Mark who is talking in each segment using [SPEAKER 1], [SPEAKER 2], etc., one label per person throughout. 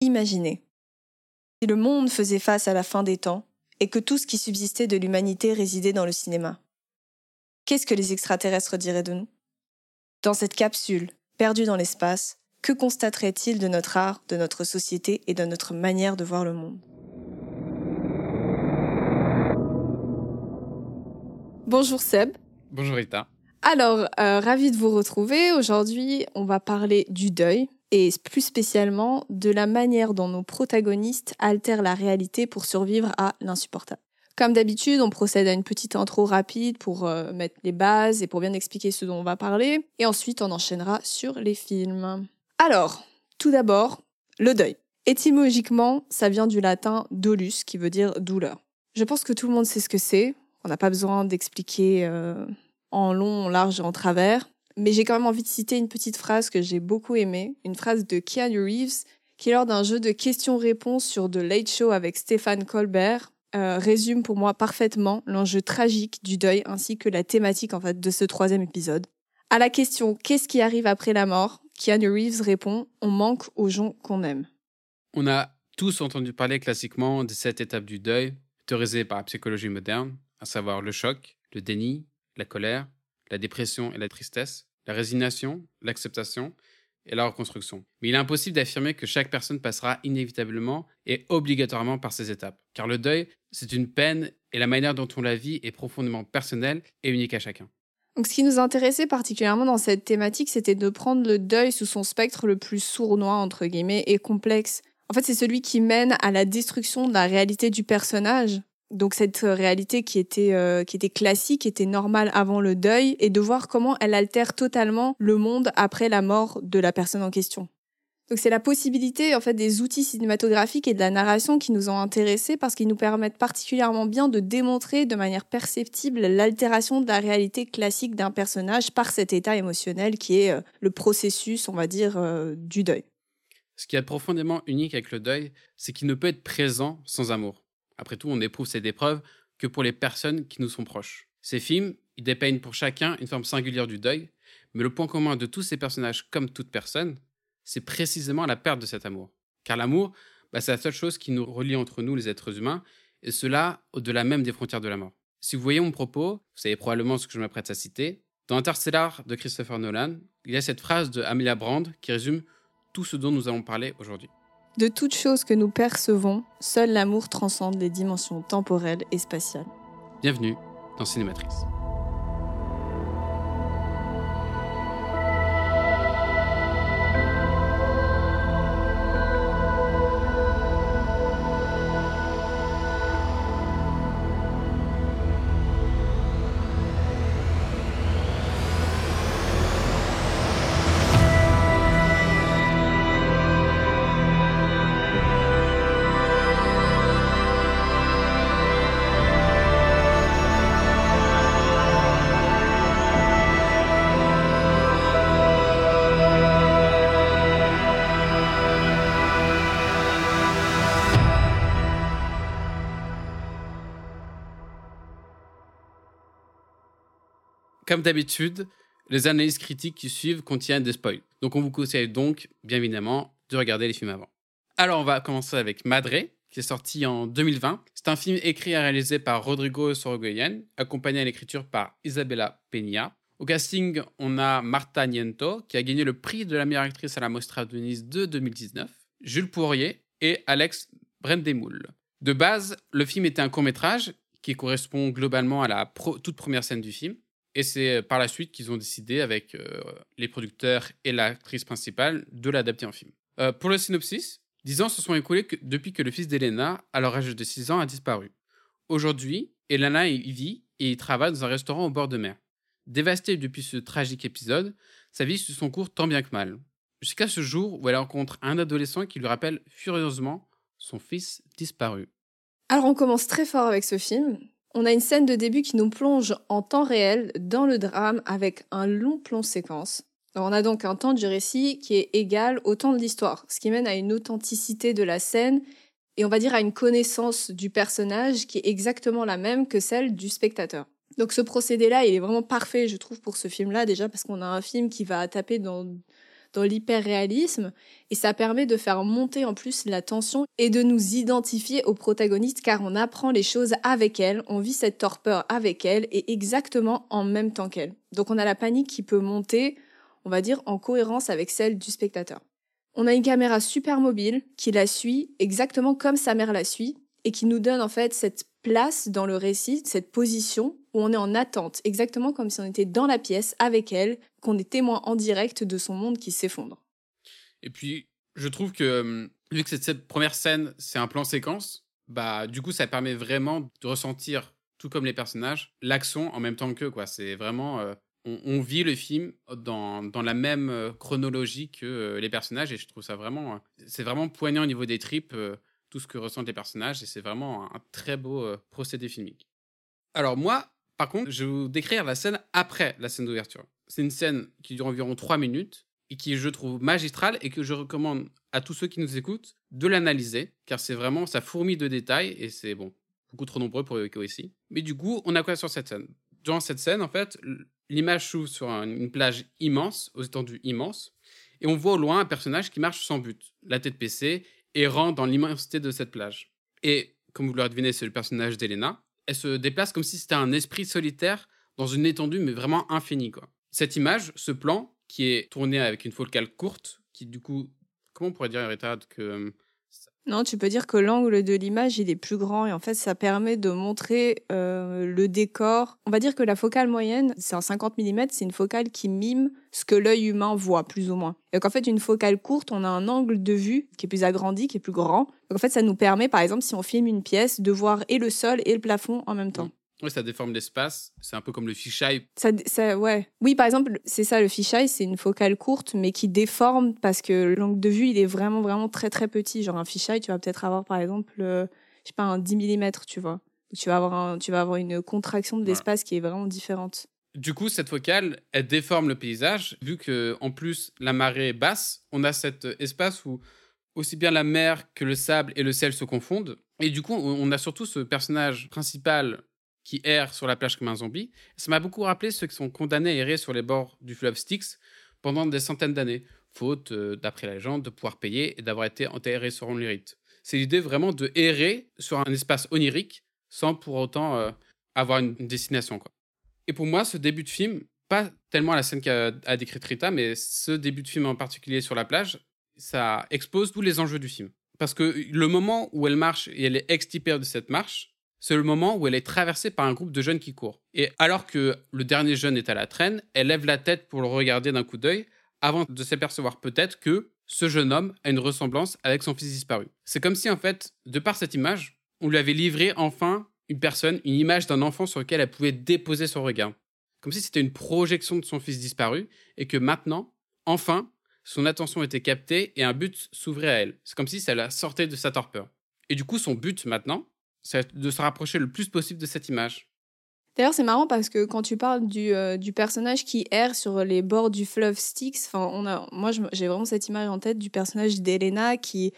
[SPEAKER 1] Imaginez. Si le monde faisait face à la fin des temps et que tout ce qui subsistait de l'humanité résidait dans le cinéma, qu'est-ce que les extraterrestres diraient de nous? Dans cette capsule, perdue dans l'espace, que constateraient-ils de notre art, de notre société et de notre manière de voir le monde? Bonjour Seb.
[SPEAKER 2] Bonjour Rita.
[SPEAKER 1] Alors, euh, ravi de vous retrouver. Aujourd'hui, on va parler du deuil et plus spécialement de la manière dont nos protagonistes altèrent la réalité pour survivre à l'insupportable. Comme d'habitude, on procède à une petite intro rapide pour euh, mettre les bases et pour bien expliquer ce dont on va parler, et ensuite on enchaînera sur les films. Alors, tout d'abord, le deuil. Étymologiquement, ça vient du latin dolus, qui veut dire douleur. Je pense que tout le monde sait ce que c'est. On n'a pas besoin d'expliquer euh, en long, en large et en travers. Mais j'ai quand même envie de citer une petite phrase que j'ai beaucoup aimée, une phrase de Keanu Reeves, qui lors d'un jeu de questions-réponses sur The Late Show avec Stéphane Colbert, euh, résume pour moi parfaitement l'enjeu tragique du deuil ainsi que la thématique en fait de ce troisième épisode. À la question qu'est-ce qui arrive après la mort, Keanu Reeves répond on manque aux gens qu'on aime.
[SPEAKER 2] On a tous entendu parler classiquement de cette étape du deuil, théorisée par la psychologie moderne, à savoir le choc, le déni, la colère, la dépression et la tristesse, la résignation, l'acceptation et la reconstruction. Mais il est impossible d'affirmer que chaque personne passera inévitablement et obligatoirement par ces étapes, car le deuil, c'est une peine et la manière dont on la vit est profondément personnelle et unique à chacun.
[SPEAKER 1] Donc, ce qui nous intéressait particulièrement dans cette thématique, c'était de prendre le deuil sous son spectre le plus sournois, entre guillemets, et complexe. En fait, c'est celui qui mène à la destruction de la réalité du personnage, donc cette euh, réalité qui était euh, qui était classique, qui était normale avant le deuil, et de voir comment elle altère totalement le monde après la mort de la personne en question. Donc c'est la possibilité en fait des outils cinématographiques et de la narration qui nous ont intéressés parce qu'ils nous permettent particulièrement bien de démontrer de manière perceptible l'altération de la réalité classique d'un personnage par cet état émotionnel qui est euh, le processus, on va dire, du deuil.
[SPEAKER 2] Ce qui est profondément unique avec le deuil, c'est qu'il ne peut être présent sans amour. Après tout, on éprouve cette épreuve que pour les personnes qui nous sont proches. Ces films, ils dépeignent pour chacun une forme singulière du deuil, mais le point commun de tous ces personnages, comme toute personne, c'est précisément la perte de cet amour. Car l'amour, bah, c'est la seule chose qui nous relie entre nous, les êtres humains, et cela au-delà même des frontières de la mort. Si vous voyez mon propos, vous savez probablement ce que je m'apprête à citer. Dans Interstellar de Christopher Nolan, il y a cette phrase de Amelia Brand qui résume tout ce dont nous allons parler aujourd'hui.
[SPEAKER 1] De toutes choses que nous percevons, seul l'amour transcende les dimensions temporelles et spatiales.
[SPEAKER 2] Bienvenue dans Cinématrice. Comme d'habitude, les analyses critiques qui suivent contiennent des spoils. Donc on vous conseille donc, bien évidemment, de regarder les films avant. Alors on va commencer avec Madre, qui est sorti en 2020. C'est un film écrit et réalisé par Rodrigo Sorogoyen, accompagné à l'écriture par Isabella Peña. Au casting, on a Marta Niento, qui a gagné le prix de la meilleure actrice à la Mostra de Nice de 2019, Jules Poirier et Alex Brendemoul. De base, le film était un court-métrage qui correspond globalement à la toute première scène du film. Et c'est euh, par la suite qu'ils ont décidé, avec euh, les producteurs et l'actrice principale, de l'adapter en film. Euh, pour le synopsis, 10 ans se sont écoulés depuis que le fils d'Elena, à l'âge de 6 ans, a disparu. Aujourd'hui, Elena y vit et y travaille dans un restaurant au bord de mer. Dévastée depuis ce tragique épisode, sa vie suit son cours tant bien que mal. Jusqu'à ce jour où elle rencontre un adolescent qui lui rappelle furieusement son fils disparu.
[SPEAKER 1] Alors on commence très fort avec ce film, on a une scène de début qui nous plonge en temps réel dans le drame avec un long plan séquence. on a donc un temps du récit qui est égal au temps de l'histoire, ce qui mène à une authenticité de la scène et on va dire à une connaissance du personnage qui est exactement la même que celle du spectateur. Donc ce procédé-là, il est vraiment parfait, je trouve, pour ce film-là, déjà parce qu'on a un film qui va taper dans, dans l'hyper-réalisme et ça permet de faire monter en plus la tension et de nous identifier aux protagonistes car on apprend les choses avec elle, on vit cette torpeur avec elle et exactement en même temps qu'elle. Donc on a la panique qui peut monter, on va dire, en cohérence avec celle du spectateur. On a une caméra super mobile qui la suit exactement comme sa mère la suit et qui nous donne en fait cette place dans le récit, cette position où on est en attente, exactement comme si on était dans la pièce avec elle, qu'on est témoin en direct de son monde qui s'effondre.
[SPEAKER 2] Et puis, je trouve que, hum, vu que cette, première scène, c'est un plan séquence, bah, du coup, ça permet vraiment de ressentir, tout comme les personnages, l'action en même temps qu'eux, quoi. C'est vraiment. Euh, on, vit le film dans, dans la même euh, chronologie que euh, les personnages, et je trouve ça vraiment. c'est vraiment poignant au niveau des tripes, tout ce que ressentent les personnages, et c'est vraiment un très beau procédé filmique. Alors, moi, par contre, je vais vous décrire la scène après la scène d'ouverture. C'est une scène qui dure environ 3 minutes et qui, je trouve, magistrale et que je recommande à tous ceux qui nous écoutent de l'analyser, car c'est vraiment, ça fourmille de détails et c'est, bon, beaucoup trop nombreux pour évoquer ici. Mais du coup, on a quoi sur cette scène? Dans cette scène, en fait, l'image s'ouvre sur une plage immense, aux étendues immenses, et on voit au loin un personnage qui marche sans but, la tête baissée, errant dans l'immensité de cette plage. Et, comme vous l'aurez deviné, c'est le personnage d'Elena elle se déplace comme si c'était un esprit solitaire dans une étendue, mais vraiment infinie. Quoi. Cette image, ce plan, qui est tourné avec une focale courte, qui du coup, comment on pourrait dire, Rita, que euh,
[SPEAKER 1] non, tu peux dire que l'angle de l'image, il est plus grand et en fait, ça permet de montrer euh, le décor. On va dire que la focale moyenne, c'est un 50 mm, c'est une focale qui mime ce que l'œil humain voit, plus ou moins. Donc en fait, une focale courte, on a un angle de vue qui est plus agrandi, qui est plus grand. Donc en fait, ça nous permet, par exemple, si on filme une pièce, de voir et le sol et le plafond en même temps.
[SPEAKER 2] Oui, ça déforme l'espace. C'est un peu comme le fisheye.
[SPEAKER 1] Ça, ça, ouais. Oui, par exemple, c'est ça, le fisheye, c'est une focale courte, mais qui déforme parce que l'angle de vue, il est vraiment, vraiment très, très petit. Genre un fisheye, tu vas peut-être avoir, par exemple, euh, je sais pas, un 10 mm, tu vois. Tu vas avoir, un, tu vas avoir une contraction de l'espace qui est vraiment différente.
[SPEAKER 2] Du coup, cette focale, elle déforme le paysage, vu que en plus la marée est basse, on a cet espace où aussi bien la mer que le sable et le sel se confondent. Et du coup, on a surtout ce personnage principal qui erre sur la plage comme un zombie. Ça m'a beaucoup rappelé ceux qui sont condamnés à errer sur les bords du fleuve Styx pendant des centaines d'années, faute, euh, d'après la légende, de pouvoir payer et d'avoir été enterrés sur l'onirite. C'est l'idée vraiment de errer sur un espace onirique sans pour autant euh, avoir une, destination. Et pour moi, ce début de film, pas tellement la scène qu'a décrite Rita, mais ce début de film en particulier sur la plage, ça expose tous les enjeux du film. Parce que le moment où elle marche et elle est extirpée de cette marche, c'est le moment où elle est traversée par un groupe de jeunes qui courent. Et alors que le dernier jeune est à la traîne, elle lève la tête pour le regarder d'un coup d'œil avant de s'apercevoir peut-être que ce jeune homme a une ressemblance avec son fils disparu. C'est comme si en fait, de par cette image, on lui avait livré enfin une personne, une image d'un enfant sur lequel elle pouvait déposer son regard. Comme si c'était une projection de son fils disparu et que maintenant, enfin, son attention était captée et un but s'ouvrait à elle. C'est comme si ça la sortait de sa torpeur. Et du coup, son but maintenant, c'est de se rapprocher le plus possible de cette image.
[SPEAKER 1] D'ailleurs, c'est marrant parce que quand tu parles du, euh, personnage qui erre sur les bords du fleuve Styx, on a, moi j'ai vraiment cette image en tête du personnage d'Elena qui,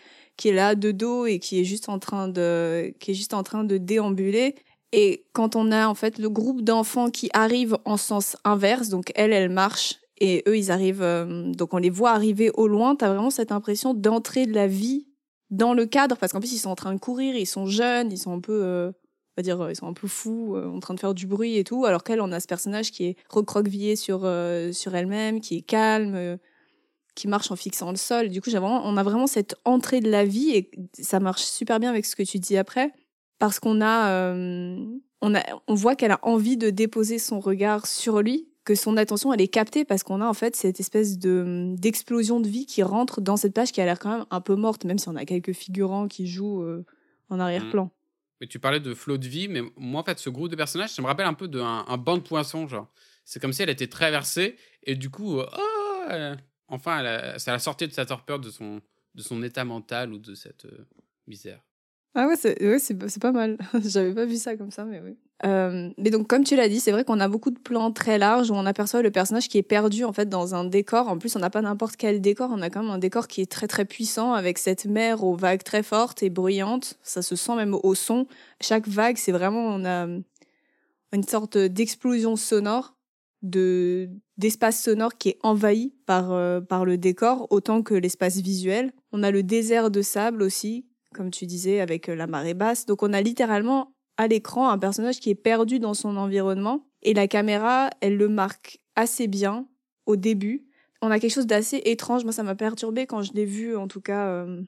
[SPEAKER 1] est là de dos et qui est juste en train de, qui est juste en train de déambuler. Et quand on a en fait le groupe d'enfants qui arrivent en sens inverse, donc elle, elle marche et eux, ils arrivent, euh, donc on les voit arriver au loin, tu as vraiment cette impression d'entrer de la vie dans le cadre, parce qu'en plus ils sont en train de courir, ils sont jeunes, ils sont un peu, euh, on va dire, ils sont un peu fous, euh, en train de faire du bruit et tout, alors qu'elle, on a ce personnage qui est recroquevillé sur euh, sur elle-même, qui est calme, qui marche en fixant le sol. Du coup, vraiment, on a vraiment cette entrée de la vie et ça marche super bien avec ce que tu dis après, parce qu'on a, on a, on voit qu'elle a envie de déposer son regard sur lui que son attention elle est captée parce qu'on a en fait cette espèce de d'explosion de vie qui rentre dans cette page qui a l'air quand même un peu morte même si on a quelques figurants qui jouent euh, en arrière-plan. Mmh.
[SPEAKER 2] Mais tu parlais de flot de vie, mais moi en fait ce groupe de personnages, ça me rappelle un peu d'un un banc de poissons genre. C'est comme si elle était traversée et du coup, euh, oh, enfin, elle ça l'a sorti de sa torpeur, de son de son état mental ou de cette euh, misère.
[SPEAKER 1] Ah ouais, c'est ouais, pas mal. J'avais pas vu ça comme ça, mais oui. Euh, mais donc, comme tu l'as dit, c'est vrai qu'on a beaucoup de plans très larges où on aperçoit le personnage qui est perdu en fait dans un décor. En plus, on n'a pas n'importe quel décor, on a quand même un décor qui est très très puissant avec cette mer aux vagues très fortes et bruyantes. Ça se sent même au son. Chaque vague, c'est vraiment on a une sorte d'explosion sonore. de d'espace sonore qui est envahi par, euh, par le décor autant que l'espace visuel. On a le désert de sable aussi, comme tu disais, avec euh, la marée basse. Donc on a littéralement à l'écran un personnage qui est perdu dans son environnement et la caméra, elle le marque assez bien au début. On a quelque chose d'assez étrange. Moi, ça m'a perturbé quand je l'ai vu, en tout cas. Euh,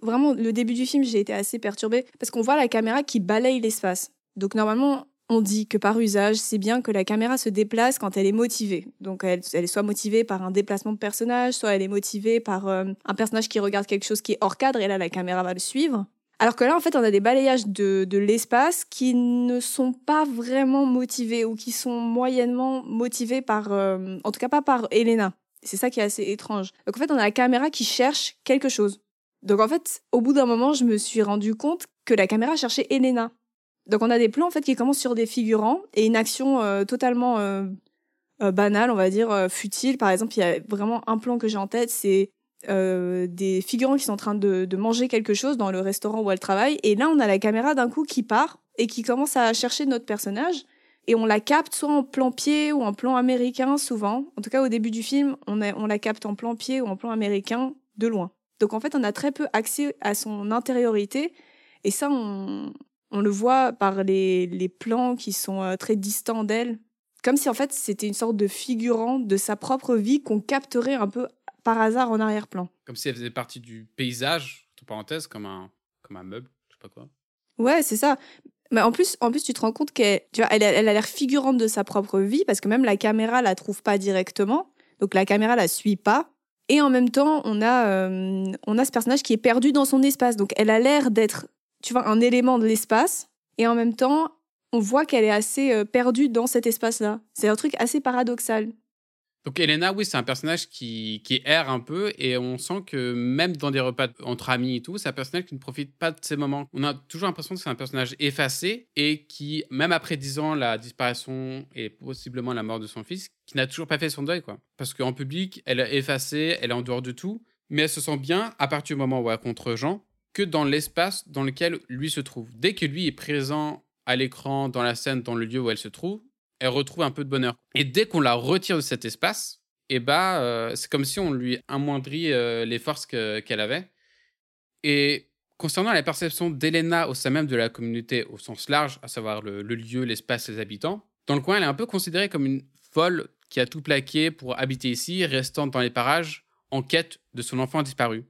[SPEAKER 1] vraiment, le début du film, j'ai été assez perturbée parce qu'on voit la caméra qui balaye l'espace. Donc normalement, on dit que par usage, c'est bien que la caméra se déplace quand elle est motivée. Donc elle, est soit motivée par un déplacement de personnage, soit elle est motivée par euh, un personnage qui regarde quelque chose qui est hors cadre et là la caméra va le suivre. Alors que là, en fait, on a des balayages de, l'espace qui ne sont pas vraiment motivés ou qui sont moyennement motivés par, euh, en tout cas pas par Elena. C'est ça qui est assez étrange. Donc en fait, on a la caméra qui cherche quelque chose. Donc en fait, au bout d'un moment, je me suis rendu compte que la caméra cherchait Elena. Donc on a des plans en fait qui commencent sur des figurants et une action euh, totalement euh, banale, on va dire futile. Par exemple, il y a vraiment un plan que j'ai en tête, c'est des figurants qui sont en train de, manger quelque chose dans le restaurant où elle travaille. Et là, on a la caméra d'un coup qui part et qui commence à chercher notre personnage. Et on la capte soit en plan pied ou en plan américain, souvent. En tout cas, au début du film, on, la capte en plan pied ou en plan américain de loin. Donc en fait, on a très peu accès à son intériorité. Et ça, on, le voit par les, les plans qui sont euh, très distants d'elle, comme si en fait c'était une sorte de figurant de sa propre vie qu'on capterait un peu par hasard en arrière-plan.
[SPEAKER 2] Comme si elle faisait partie du paysage, entre parenthèses, comme un, comme un meuble, je sais pas quoi.
[SPEAKER 1] Ouais, c'est ça. Mais en plus, en plus, tu te rends compte qu'elle tu vois, elle, elle a l'air figurante de sa propre vie parce que même la caméra la trouve pas directement. Donc la caméra la suit pas. Et en même temps, on a, euh, on a ce personnage qui est perdu dans son espace. Donc elle a l'air d'être tu vois, un élément de l'espace, et en même temps, on voit qu'elle est assez euh, perdue dans cet espace-là. C'est un truc assez paradoxal.
[SPEAKER 2] Donc Elena, oui, c'est un personnage qui, qui erre un peu et on sent que même dans des repas entre amis et tout, c'est un personnage qui ne profite pas de ces moments. On a toujours l'impression que c'est un personnage effacé et qui, même après dix ans, la disparition et possiblement la mort de son fils, qui n'a toujours pas fait son deuil, quoi. Parce qu'en public, elle est effacée, elle est en dehors de tout, mais elle se sent bien à partir du moment où elle contre Jean que dans l'espace dans lequel lui se trouve. Dès que lui est présent à l'écran, dans la scène, dans le lieu où elle se trouve, elle retrouve un peu de bonheur. Et dès qu'on la retire de cet espace, eh ben, euh, c'est comme si on lui amoindrit euh, les forces qu'elle avait. Et concernant la perception d'Elena au sein même de la communauté au sens large, à savoir le, lieu, l'espace, les habitants, dans le coin, elle est un peu considérée comme une folle qui a tout plaqué pour habiter ici, restant dans les parages en quête de son enfant disparu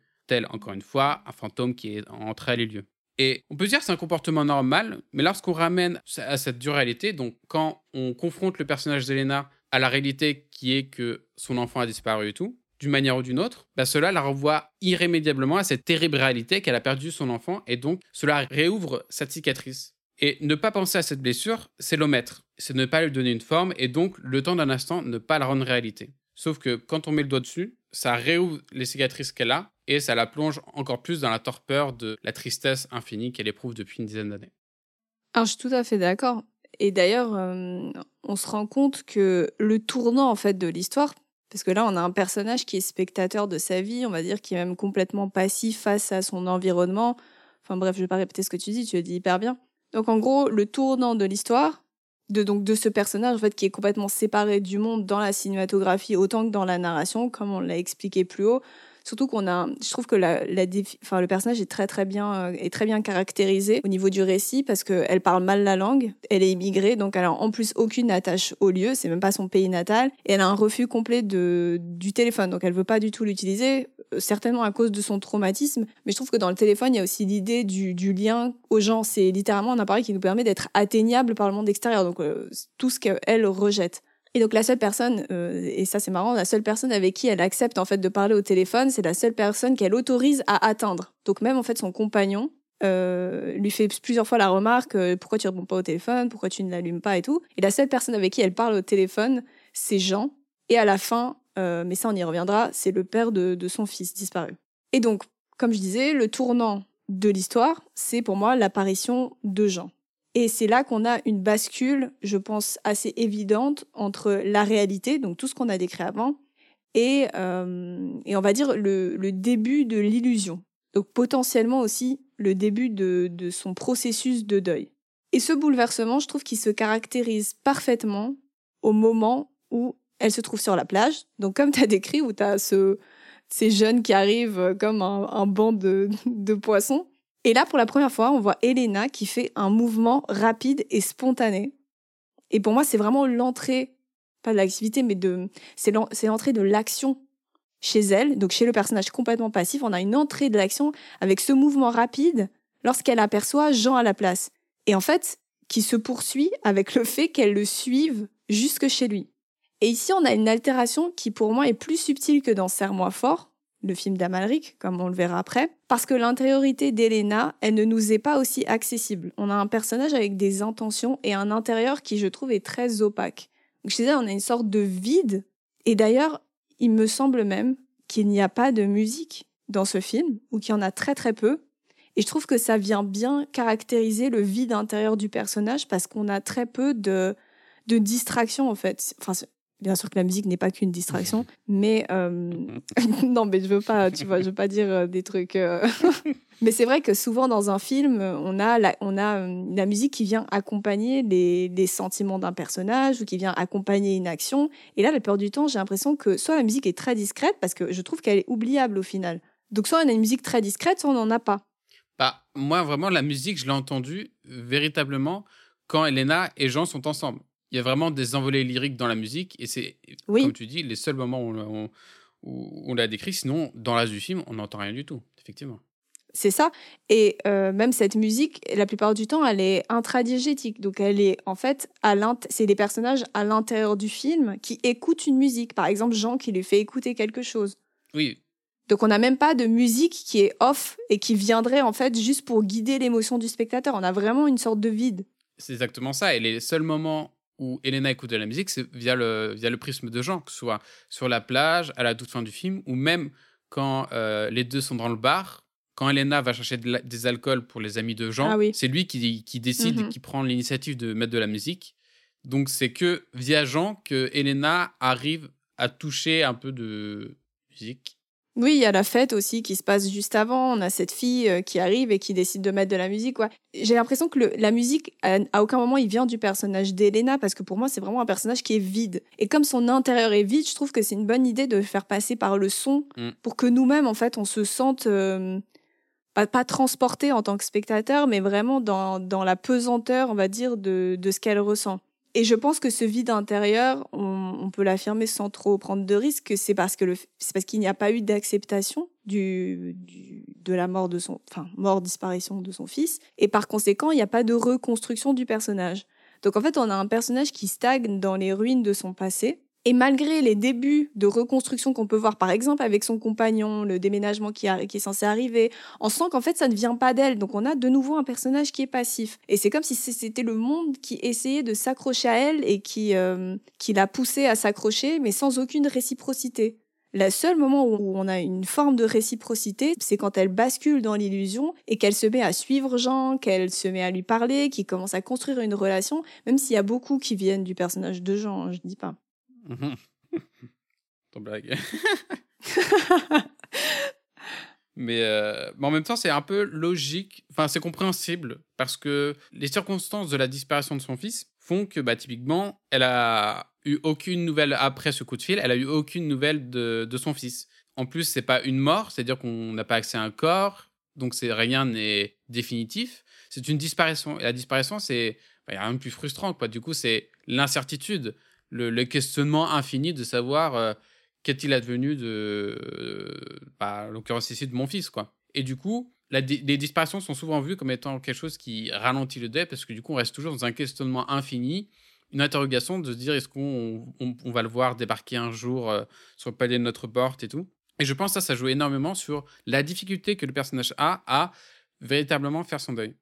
[SPEAKER 2] encore une fois, un fantôme qui est entre elle et lieu. Et on peut dire que c'est un comportement normal, mais lorsqu'on ramène à cette dure réalité, donc quand on confronte le personnage d'Elena à la réalité qui est que son enfant a disparu et tout, d'une manière ou d'une autre, bah cela la renvoie irrémédiablement à cette terrible réalité qu'elle a perdu son enfant, et donc cela réouvre cette cicatrice. Et ne pas penser à cette blessure, c'est l'omettre, c'est ne pas lui donner une forme, et donc le temps d'un instant ne pas la rendre réalité. Sauf que quand on met le doigt dessus, ça réouvre les cicatrices qu'elle a, et ça la plonge encore plus dans la torpeur de la tristesse infinie qu'elle éprouve depuis une dizaine d'années.
[SPEAKER 1] Alors, je suis tout à fait d'accord. Et d'ailleurs, euh, on se rend compte que le tournant en fait de l'histoire, parce que là, on a un personnage qui est spectateur de sa vie, on va dire, qui est même complètement passif face à son environnement. Enfin bref, je vais pas répéter ce que tu dis, tu le dis hyper bien. Donc en gros, le tournant de l'histoire, de donc de ce personnage en fait qui est complètement séparé du monde dans la cinématographie autant que dans la narration, comme on l'a expliqué plus haut. Surtout qu'on a, je trouve que la, la enfin, le personnage est très très bien, euh, est très bien caractérisé au niveau du récit parce qu'elle parle mal la langue, elle est immigrée, donc elle a en plus aucune attache au lieu, c'est même pas son pays natal, et elle a un refus complet de, du téléphone, donc elle veut pas du tout l'utiliser, euh, certainement à cause de son traumatisme, mais je trouve que dans le téléphone, il y a aussi l'idée du, du lien aux gens, c'est littéralement un appareil qui nous permet d'être atteignable par le monde extérieur, donc euh, tout ce qu'elle rejette. Et donc la seule personne, euh, et ça c'est marrant, la seule personne avec qui elle accepte en fait de parler au téléphone, c'est la seule personne qu'elle autorise à atteindre. Donc même en fait son compagnon euh, lui fait plusieurs fois la remarque euh, pourquoi tu réponds pas au téléphone, pourquoi tu ne l'allumes pas et tout. Et la seule personne avec qui elle parle au téléphone, c'est Jean. Et à la fin, mais ça on y reviendra, c'est le père de, de son fils disparu. Et donc, comme je disais, le tournant de l'histoire, c'est pour moi l'apparition de Jean. Et c'est là qu'on a une bascule, je pense, assez évidente entre la réalité, donc tout ce qu'on a décrit avant, et, euh, et on va dire le, le début de l'illusion. Donc potentiellement aussi le début de, de son processus de deuil. Et ce bouleversement, je trouve qu'il se caractérise parfaitement au moment où elle se trouve sur la plage. Donc, comme tu as décrit, où tu as ce, ces jeunes qui arrivent comme un, un banc de, de poissons. Et là, pour la première fois, on voit Elena qui fait un mouvement rapide et spontané. Et pour moi, c'est vraiment l'entrée, pas de l'activité, mais de, c'est l'entrée de l'action chez elle, donc chez le personnage complètement passif. On a une entrée de l'action avec ce mouvement rapide lorsqu'elle aperçoit Jean à la place. Et en fait, qui se poursuit avec le fait qu'elle le suive jusque chez lui. Et ici, on a une altération qui, pour moi, est plus subtile que dans Serre-moi fort, le film d'Amalric, comme on le verra après, parce que l'intériorité d'Elena, elle ne nous est pas aussi accessible. On a un personnage avec des intentions et un intérieur qui, je trouve, est très opaque. Donc, je disais, on a une sorte de vide. Et d'ailleurs, il me semble même qu'il n'y a pas de musique dans ce film, ou qu'il y en a très très peu. Et je trouve que ça vient bien caractériser le vide intérieur du personnage parce qu'on a très peu de, de distractions en fait. Enfin, Bien sûr que la musique n'est pas qu'une distraction, mais euh, non, mais je veux pas, tu vois, je veux pas dire euh, des trucs. Euh. mais c'est vrai que souvent dans un film, on a la, on a la musique qui vient accompagner les, les sentiments d'un personnage ou qui vient accompagner une action. Et là, la plupart du temps, j'ai l'impression que soit la musique est très discrète parce que je trouve qu'elle est oubliable au final. Donc soit on a une musique très discrète, soit on n'en a pas.
[SPEAKER 2] Bah moi vraiment la musique, je l'ai entendue véritablement quand Elena et Jean sont ensemble il y a vraiment des envolées lyriques dans la musique et c'est, comme tu dis, les seuls moments où on, où on l'a décrit. Sinon, dans l'âge du film, on n'entend rien du tout, effectivement.
[SPEAKER 1] C'est ça. Et euh, même cette musique, la plupart du temps, elle est intradigétique. Donc, elle est en fait, à c'est des personnages à l'intérieur du film qui écoutent une musique. Par exemple, Jean qui lui fait écouter quelque chose.
[SPEAKER 2] Oui.
[SPEAKER 1] Donc, on n'a même pas de musique qui est off et qui viendrait en fait juste pour guider l'émotion du spectateur. On a vraiment une sorte de vide.
[SPEAKER 2] C'est exactement ça. Et les seuls moments où Elena écoute de la musique, c'est via le, via le prisme de Jean, que ce soit sur la plage, à la toute fin du film, ou même quand euh, les deux sont dans le bar. Quand Elena va chercher des alcools pour les amis de Jean,
[SPEAKER 1] ah
[SPEAKER 2] c'est lui qui, qui décide, mm-hmm. qui prend l'initiative de mettre de la musique. Donc c'est que via Jean que Elena arrive à toucher un peu de musique
[SPEAKER 1] oui, il y a la fête aussi qui se passe juste avant. On a cette fille euh, qui arrive et qui décide de mettre de la musique. J'ai l'impression que la musique, à, aucun moment, il vient du personnage d'Elena parce que pour moi, c'est vraiment un personnage qui est vide. Et comme son intérieur est vide, je trouve que c'est une bonne idée de faire passer par le son mm. pour que nous-mêmes, en fait, on se sente euh, pas, pas transporté en tant que spectateur, mais vraiment dans, dans la pesanteur, on va dire, de, de ce qu'elle ressent. Et je pense que ce vide intérieur, on, peut l'affirmer sans trop prendre de risques, c'est parce que c'est parce qu'il n'y a pas eu d'acceptation du, du, de la mort de son, enfin mort disparition de son fils, et par conséquent, il n'y a pas de reconstruction du personnage. Donc en fait, on a un personnage qui stagne dans les ruines de son passé, et malgré les débuts de reconstruction qu'on peut voir, par exemple, avec son compagnon, le déménagement qui, est censé arriver, on sent qu'en fait, ça ne vient pas d'elle. Donc, on a de nouveau un personnage qui est passif. Et c'est comme si c'était le monde qui essayait de s'accrocher à elle et qui, euh, qui l'a poussée à s'accrocher, mais sans aucune réciprocité. Le seul moment où on a une forme de réciprocité, c'est quand elle bascule dans l'illusion et qu'elle se met à suivre Jean, qu'elle se met à lui parler, qu'il commence à construire une relation, même s'il y a beaucoup qui viennent du personnage de Jean, hein, je dis pas.
[SPEAKER 2] Ton blague. mais, euh, mais, en même temps, c'est un peu logique, enfin, c'est compréhensible, parce que les circonstances de la disparition de son fils font que, bah, typiquement, elle a eu aucune nouvelle après ce coup de fil, elle a eu aucune nouvelle de, de son fils. En plus, c'est pas une mort, c'est-à-dire qu'on n'a pas accès à un corps, donc c'est rien n'est définitif. C'est une disparition. Et la disparition, c'est. Il bah, n'y a rien de plus frustrant, quoi. Du coup, c'est l'incertitude le, questionnement infini de savoir euh, qu'est-il advenu de, bah, l'occurrence ici, de mon fils, quoi. Et du coup, les disparitions sont souvent vues comme étant quelque chose qui ralentit le deuil, parce que du coup, on reste toujours dans un questionnement infini, une interrogation de se dire est-ce qu'on on, va le voir débarquer un jour euh, sur le palier de notre porte et tout. Et je pense que ça, ça joue énormément sur la difficulté que le personnage a à véritablement faire son deuil.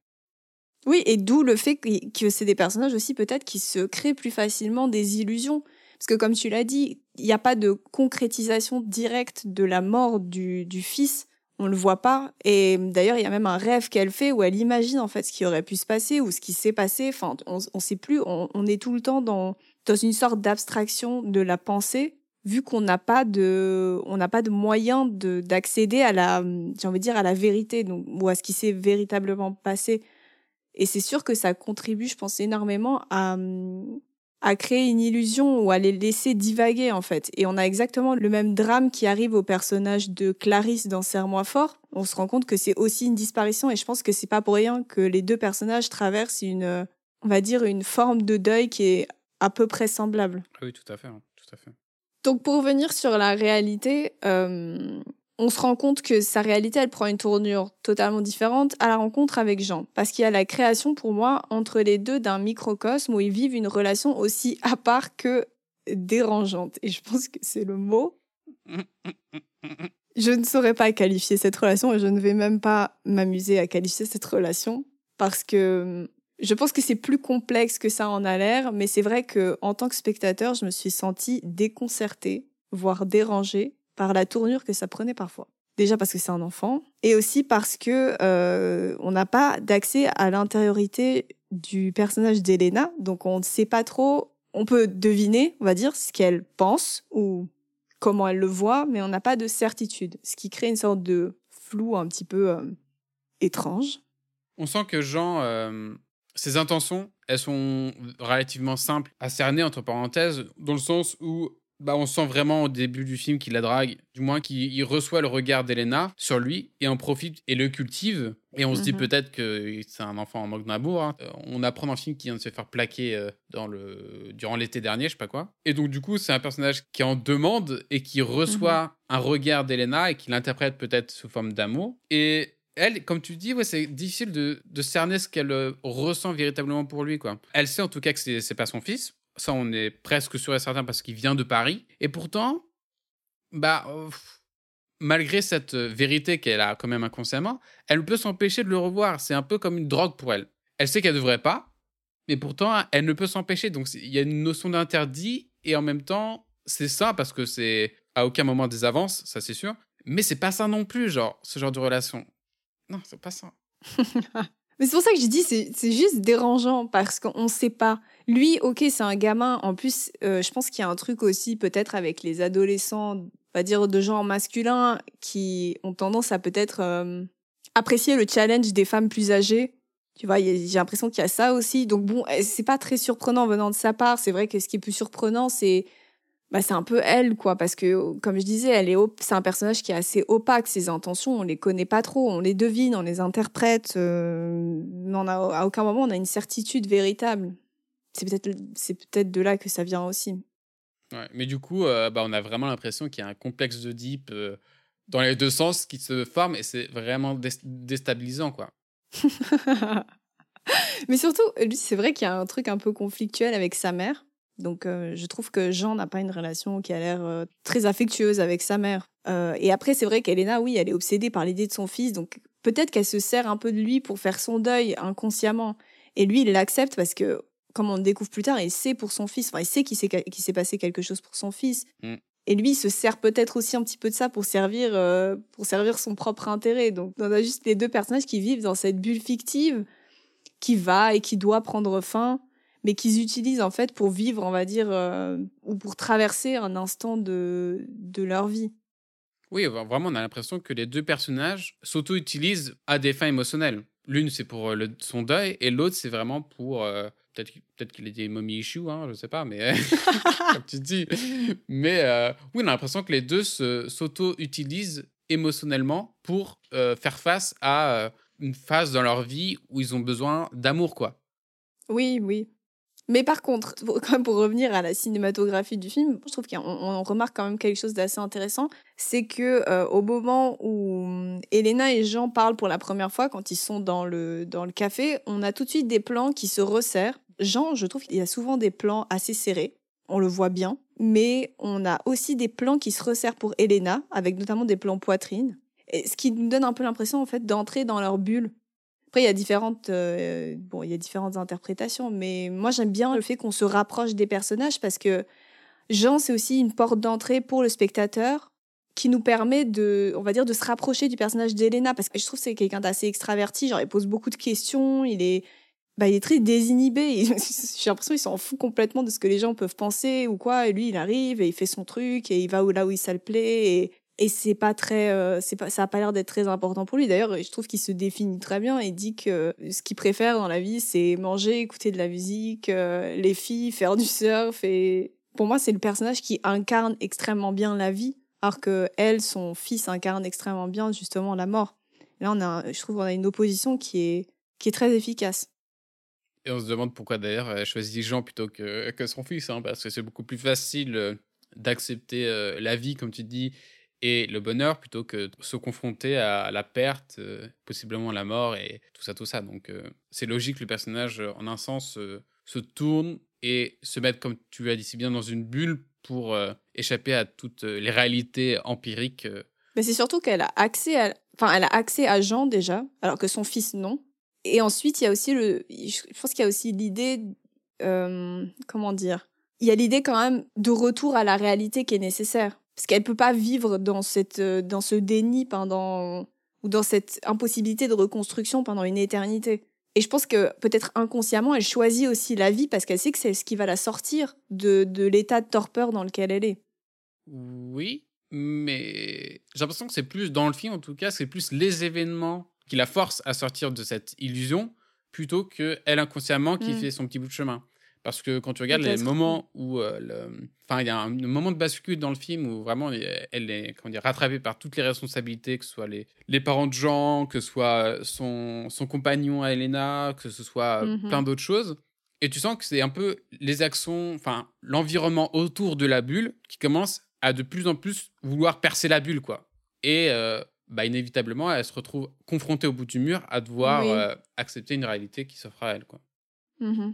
[SPEAKER 1] Oui, et d'où le fait que c'est des personnages aussi peut-être qui se créent plus facilement des illusions. Parce que comme tu l'as dit, il n'y a pas de concrétisation directe de la mort du, fils. On le voit pas. Et d'ailleurs, il y a même un rêve qu'elle fait où elle imagine en fait ce qui aurait pu se passer ou ce qui s'est passé. Enfin, on ne sait plus. On, est tout le temps dans, dans une sorte d'abstraction de la pensée vu qu'on n'a pas de on n'a pas de moyen de d'accéder à la j'ai envie de dire à la vérité ou à ce qui s'est véritablement passé et c'est sûr que ça contribue, je pense, énormément à, à créer une illusion ou à les laisser divaguer en fait. Et on a exactement le même drame qui arrive au personnage de Clarisse dans Serre-moi fort. On se rend compte que c'est aussi une disparition et je pense que c'est pas pour rien que les deux personnages traversent une, on va dire, une forme de deuil qui est à peu près semblable.
[SPEAKER 2] Ah oui, tout à fait, hein, tout à fait.
[SPEAKER 1] Donc pour revenir sur la réalité, euh, on se rend compte que sa réalité, elle prend une tournure totalement différente à la rencontre avec Jean. Parce qu'il y a la création, pour moi, entre les deux d'un microcosme où ils vivent une relation aussi à part que dérangeante. Et je pense que c'est le mot. Je ne saurais pas qualifier cette relation et je ne vais même pas m'amuser à qualifier cette relation parce que je pense que c'est plus complexe que ça en a l'air, mais c'est vrai que en tant que spectateur, je me suis sentie déconcertée, voire dérangée par la tournure que ça prenait parfois. Déjà parce que c'est un enfant, et aussi parce que euh, on n'a pas d'accès à l'intériorité du personnage d'Elena, donc on ne sait pas trop. On peut deviner, on va dire, ce qu'elle pense ou comment elle le voit, mais on n'a pas de certitude, ce qui crée une sorte de flou un petit peu euh, étrange.
[SPEAKER 2] On sent que Jean, euh, ses intentions, elles sont relativement simples à cerner, entre parenthèses, dans le sens où bah, on sent vraiment au début du film qu'il la drague, du moins qu'il reçoit le regard d'Elena sur lui et en profite et le cultive. Et on se dit mhm. peut-être que c'est un enfant en manque d'amour. Hein. Euh, on apprend dans le film qu'il vient de se faire plaquer euh, dans le... durant l'été dernier, je sais pas quoi. Et donc, du coup, c'est un personnage qui en demande et qui reçoit mhm. un regard d'Elena et qui l'interprète peut-être sous forme d'amour. Et elle, comme tu dis, ouais, c'est difficile de, cerner ce qu'elle euh, ressent véritablement pour lui. Quoi. Elle sait en tout cas que c'est pas son fils. Ça, on est presque sûr et certain parce qu'il vient de Paris. Et pourtant, bah, malgré cette euh, vérité qu'elle a quand même inconsciemment, elle peut s'empêcher de le revoir. C'est un peu comme une drogue pour elle. Elle sait qu'elle ne devrait pas, mais pourtant, elle ne peut s'empêcher. Donc, il y a une notion d'interdit et en même temps, c'est ça parce que c'est à aucun moment des avances, ça c'est sûr. Mais c'est pas ça non plus, genre, ce genre de relation. Non, c'est pas ça.
[SPEAKER 1] Mais c'est pour ça que je dis, c'est juste dérangeant parce qu'on ne sait pas. Lui, ok, c'est un gamin. En plus, euh, je pense qu'il y a un truc aussi peut-être avec les adolescents, on va dire de genre masculin, qui ont tendance à peut-être euh, apprécier le challenge des femmes plus âgées. Tu vois, j'ai l'impression qu'il y a ça aussi. Donc bon, eh, c'est pas très surprenant venant de sa part. C'est vrai que ce qui est plus surprenant, c'est bah, c'est un peu elle, quoi, parce que, comme je disais, elle est c'est un personnage qui est assez opaque. Ses intentions, on les connaît pas trop, on les devine, on les interprète, euh, mais on a, à aucun moment on a une certitude véritable. C'est peut-être, c'est peut-être de là que ça vient aussi.
[SPEAKER 2] Ouais, mais du coup, euh, bah, on a vraiment l'impression qu'il y a un complexe de deep euh, dans les deux sens qui se forme et c'est vraiment déstabilisant, quoi.
[SPEAKER 1] mais surtout, lui, c'est vrai qu'il y a un truc un peu conflictuel avec sa mère donc, euh, je trouve que Jean n'a pas une relation qui a l'air euh, très affectueuse avec sa mère. Euh, et après, c'est vrai qu'Elena, oui, elle est obsédée par l'idée de son fils. Donc, peut-être qu'elle se sert un peu de lui pour faire son deuil inconsciemment. Et lui, il l'accepte parce que, comme on le découvre plus tard, il sait pour son fils. Enfin, il sait qu'il s'est passé quelque chose pour son fils. Mm. Et lui, il se sert peut-être aussi un petit peu de ça pour servir, pour servir son propre intérêt. Donc, on a juste les deux personnages qui vivent dans cette bulle fictive qui va et qui doit prendre fin mais qu'ils utilisent en fait pour vivre, on va dire, euh, ou pour traverser un instant de, de leur vie.
[SPEAKER 2] Oui, vraiment, on a l'impression que les deux personnages s'auto-utilisent à des fins émotionnelles. L'une, c'est pour euh, le, son deuil, et l'autre, c'est vraiment pour. Euh, peut-être peut qu'il est des mommy issues, hein, je sais pas, mais. comme tu dis. Mais oui, on a l'impression que les deux s'auto-utilisent émotionnellement pour faire face à une phase dans leur vie où ils ont besoin d'amour, quoi.
[SPEAKER 1] Oui, oui. Mais par contre, pour, pour revenir à la cinématographie du film, je trouve qu'on remarque quand même quelque chose d'assez intéressant, c'est que euh, au moment où hum, Elena et Jean parlent pour la première fois, quand ils sont dans le dans le café, on a tout de suite des plans qui se resserrent. Jean, je trouve qu'il y a souvent des plans assez serrés, on le voit bien, mais on a aussi des plans qui se resserrent pour Elena, avec notamment des plans poitrine, et ce qui nous donne un peu l'impression en fait d'entrer dans leur bulle après, il y a différentes, euh, bon, il y a différentes interprétations, mais moi j'aime bien le fait qu'on se rapproche des personnages parce que Jean, c'est aussi une porte d'entrée pour le spectateur qui nous permet de, on va dire, de se rapprocher du personnage d'Elena parce que je trouve que c'est quelqu'un d'assez extraverti, genre il pose beaucoup de questions, il est, bah, il est très désinhibé. J'ai l'impression qu'il s'en fout complètement de ce que les gens peuvent penser ou quoi. Et lui, il arrive et il fait son truc et il va là où il ça le plaît. Et c'est pas très euh, c'est pas ça a pas l'air d'être très important pour lui. D'ailleurs je trouve qu'il se définit très bien et dit que ce qu'il préfère dans la vie c'est manger écouter de la musique euh, les filles faire du surf et pour moi c'est le personnage qui incarne extrêmement bien la vie alors que elle son fils incarne extrêmement bien justement la mort. Là on a je trouve qu'on a une opposition qui est qui est très efficace.
[SPEAKER 2] Et on se demande pourquoi d'ailleurs elle choisit Jean plutôt que, que son fils hein, parce que c'est beaucoup plus facile euh, d'accepter la vie comme tu dis et le bonheur plutôt que de se confronter à la perte, euh, possiblement la mort et tout ça, tout ça. Donc euh, c'est logique que le personnage, en un sens, euh, se tourne et se mette, comme tu l'as dit si bien, dans une bulle pour échapper à toutes les réalités empiriques.
[SPEAKER 1] Mais c'est surtout qu'elle a accès à, enfin, elle a accès à Jean déjà, alors que son fils non. Et ensuite, il y a aussi le, je pense qu'il y a aussi l'idée, comment dire, il y a l'idée quand même de retour à la réalité qui est nécessaire parce qu'elle peut pas vivre dans cette euh, dans ce déni pendant ou dans cette impossibilité de reconstruction pendant une éternité. Et je pense que peut-être inconsciemment, elle choisit aussi la vie parce qu'elle sait que c'est ce qui va la sortir de, de l'état de torpeur dans lequel elle est.
[SPEAKER 2] Oui, mais j'ai l'impression que c'est plus, dans le film en tout cas, c'est plus les événements qui la forcent à sortir de cette illusion plutôt que elle inconsciemment qui mm. fait son petit bout de chemin. Parce que quand tu regardes les moments où. Euh, enfin, il y a un, moment de bascule dans le film où vraiment elle est comment dire, rattrapée par toutes les responsabilités, que ce soit les, les parents de Jean, que ce soit son, son compagnon à Elena, que ce soit mmh plein d'autres choses. Et tu sens que c'est un peu les actions, enfin, l'environnement autour de la bulle qui commence à de plus en plus vouloir percer la bulle, quoi. Et euh, bah, inévitablement, elle se retrouve confrontée au bout du mur à devoir euh, accepter une réalité qui s'offre à elle, quoi.
[SPEAKER 1] Mmh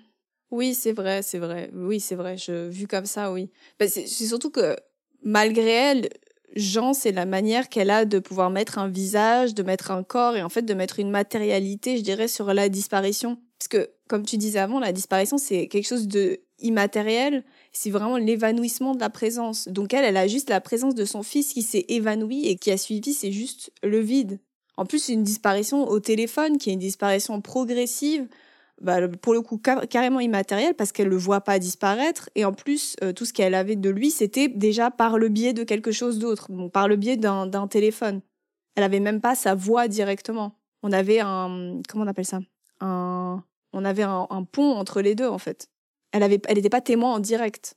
[SPEAKER 1] oui, c'est vrai, c'est vrai. Oui, c'est vrai. Je, vu comme ça, oui. Bah, c'est surtout que malgré elle, Jean, c'est la manière qu'elle a de pouvoir mettre un visage, de mettre un corps et en fait de mettre une matérialité, je dirais, sur la disparition. Parce que, comme tu disais avant, la disparition, c'est quelque chose de immatériel. C'est vraiment l'évanouissement de la présence. Donc elle, elle a juste la présence de son fils qui s'est évanoui et qui a suivi, c'est juste le vide. En plus, une disparition au téléphone, qui est une disparition progressive, bah, pour le coup carrément immatériel parce qu'elle le voit pas disparaître. Et en plus euh, tout ce qu'elle avait de lui c'était déjà par le biais de quelque chose d'autre par le biais d'un téléphone. Elle avait même pas sa voix directement. On avait un comment on appelle ça? Un on avait un, pont entre les deux en fait. Elle avait elle n'était pas témoin en direct.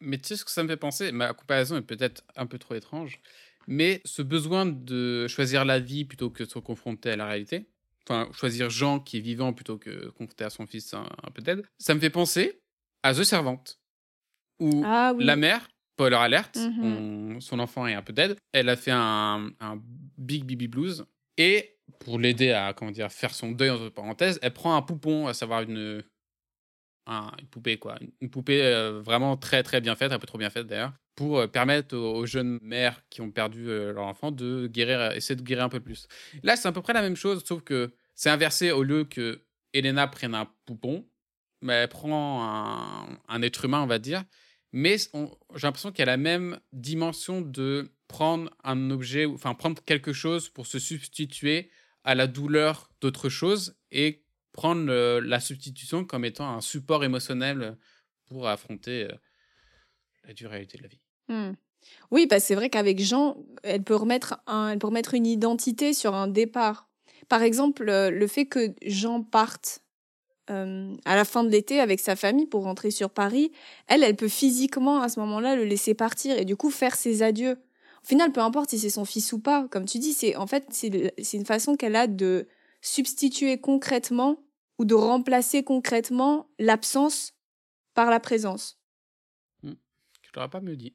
[SPEAKER 2] Mais tu sais ce que ça me fait penser? Ma comparaison est peut-être un peu trop étrange mais ce besoin de choisir la vie plutôt que de se confronter à la réalité enfin, choisir Jean qui est vivant plutôt que confronter à son fils un, peu dead, ça me fait penser à The Servante, où ah la mère, spoiler alert, mmh son enfant est un peu dead, elle a fait un, big baby blues, et pour l'aider à comment dire, faire son deuil, entre parenthèses, elle prend un poupon, à savoir une, une poupée, quoi. Une poupée euh, vraiment très, très bien faite, un peu trop bien faite d'ailleurs, pour euh, permettre aux, jeunes mères qui ont perdu euh, leur enfant de guérir, essayer de guérir un peu plus. Là, c'est à peu près la même chose, sauf que c'est inversé au lieu que Elena prenne un poupon, mais elle prend un, un être humain, on va dire. Mais j'ai l'impression qu'il y a la même dimension de prendre un objet, enfin prendre quelque chose pour se substituer à la douleur d'autre chose et prendre la substitution comme étant un support émotionnel pour affronter la dure réalité de la vie.
[SPEAKER 1] Mmh. Oui, bah c'est vrai qu'avec Jean, elle peut, remettre une identité sur un départ. Par exemple, le fait que Jean parte à la fin de l'été avec sa famille pour rentrer sur Paris, elle, elle peut physiquement à ce moment-là le laisser partir et du coup faire ses adieux. Au final, peu importe si c'est son fils ou pas, comme tu dis, c'est en fait c'est une façon qu'elle a de substituer concrètement ou de remplacer concrètement l'absence par la présence.
[SPEAKER 2] Mmh. Je l'aurais pas mieux dit.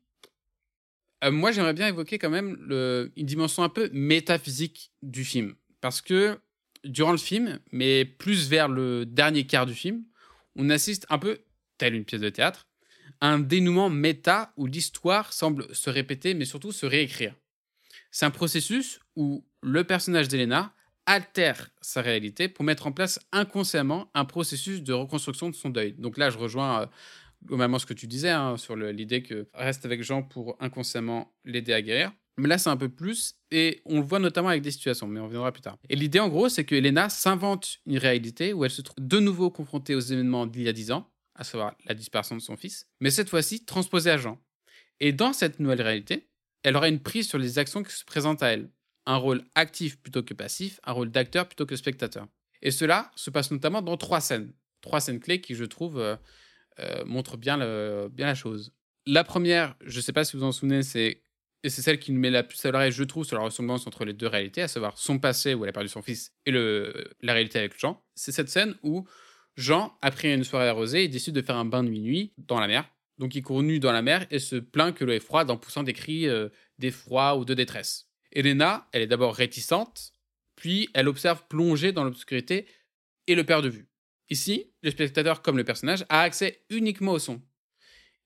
[SPEAKER 2] Euh, moi, j'aimerais bien évoquer quand même le, une dimension un peu métaphysique du film. Parce que durant le film, mais plus vers le dernier quart du film, on assiste un peu, tel une pièce de théâtre, à un dénouement méta où l'histoire semble se répéter, mais surtout se réécrire. C'est un processus où le personnage d'Elena altère sa réalité pour mettre en place inconsciemment un processus de reconstruction de son deuil. Donc là, je rejoins euh, ce que tu disais hein, sur l'idée que reste avec Jean pour inconsciemment l'aider à guérir. Mais là, c'est un peu plus, et on le voit notamment avec des situations, mais on reviendra plus tard. Et l'idée, en gros, c'est que Elena s'invente une réalité où elle se trouve de nouveau confrontée aux événements d'il y a dix ans, à savoir la disparition de son fils, mais cette fois-ci transposée à Jean. Et dans cette nouvelle réalité, elle aura une prise sur les actions qui se présentent à elle. Un rôle actif plutôt que passif, un rôle d'acteur plutôt que spectateur. Et cela se passe notamment dans trois scènes. Trois scènes clés qui, je trouve, euh, euh, montrent bien, la chose. La première, je ne sais pas si vous en souvenez, c'est et c'est celle qui nous met la plus à l'oreille, je trouve, sur la ressemblance entre les deux réalités, à savoir son passé où elle a perdu son fils et la réalité avec Jean. C'est cette scène où Jean, après une soirée arrosée, il décide de faire un bain de minuit dans la mer. Donc il court nu dans la mer et se plaint que l'eau est froide en poussant des cris euh, d'effroi ou de détresse. Elena, elle est d'abord réticente, puis elle observe plonger dans l'obscurité et le perd de vue. Ici, le spectateur, comme le personnage, a accès uniquement au son.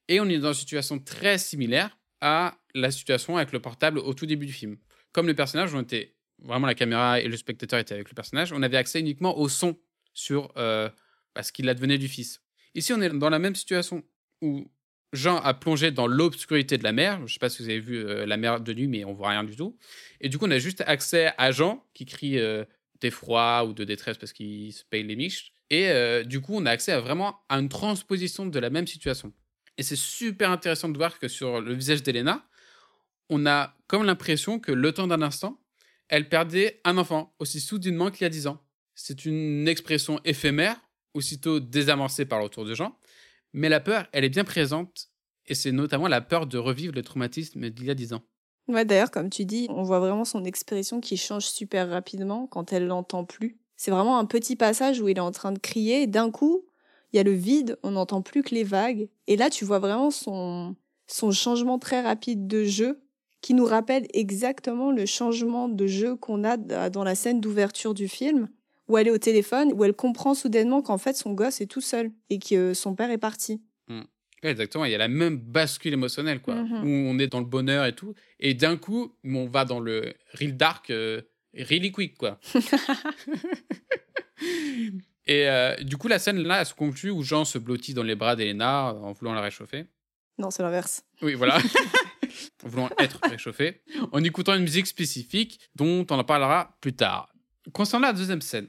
[SPEAKER 2] Et on est dans une situation très similaire à la situation avec le portable au tout début du film. Comme le personnage, on était vraiment la caméra et le spectateur étaient avec le personnage, on avait accès uniquement au son sur euh, bah, ce qu'il advenait du fils. Ici, on est dans la même situation où Jean a plongé dans l'obscurité de la mer. Je ne sais pas si vous avez vu euh, la mer de nuit, mais on voit rien du tout. Et du coup, on a juste accès à Jean qui crie euh, d'effroi ou de détresse parce qu'il se paye les miches. Et euh, du coup, on a accès à vraiment à une transposition de la même situation. Et c'est super intéressant de voir que sur le visage d'Elena, on a comme l'impression que le temps d'un instant, elle perdait un enfant aussi soudainement qu'il y a dix ans. C'est une expression éphémère, aussitôt désamorcée par l'autour de Jean, mais la peur, elle est bien présente, et c'est notamment la peur de revivre le traumatisme d'il y a dix ans.
[SPEAKER 1] Ouais, d'ailleurs, comme tu dis, on voit vraiment son expression qui change super rapidement quand elle l'entend plus. C'est vraiment un petit passage où il est en train de crier, d'un coup, il y a le vide, on n'entend plus que les vagues, et là, tu vois vraiment son, son changement très rapide de jeu qui nous rappelle exactement le changement de jeu qu'on a dans la scène d'ouverture du film, où elle est au téléphone, où elle comprend soudainement qu'en fait son gosse est tout seul et que son père est parti.
[SPEAKER 2] Mm. exactement, il y a la même bascule émotionnelle, quoi,
[SPEAKER 1] Mhm.
[SPEAKER 2] où on est dans le bonheur et tout, et d'un coup, on va dans le real dark, euh, really quick, quoi. et euh, du coup, la scène là, elle se conclut où Jean se blottit dans les bras d'Elena en voulant la réchauffer.
[SPEAKER 1] Non, c'est l'inverse.
[SPEAKER 2] Oui, voilà. en voulant être réchauffé, en écoutant une musique spécifique dont on en parlera plus tard. Concernant la deuxième scène,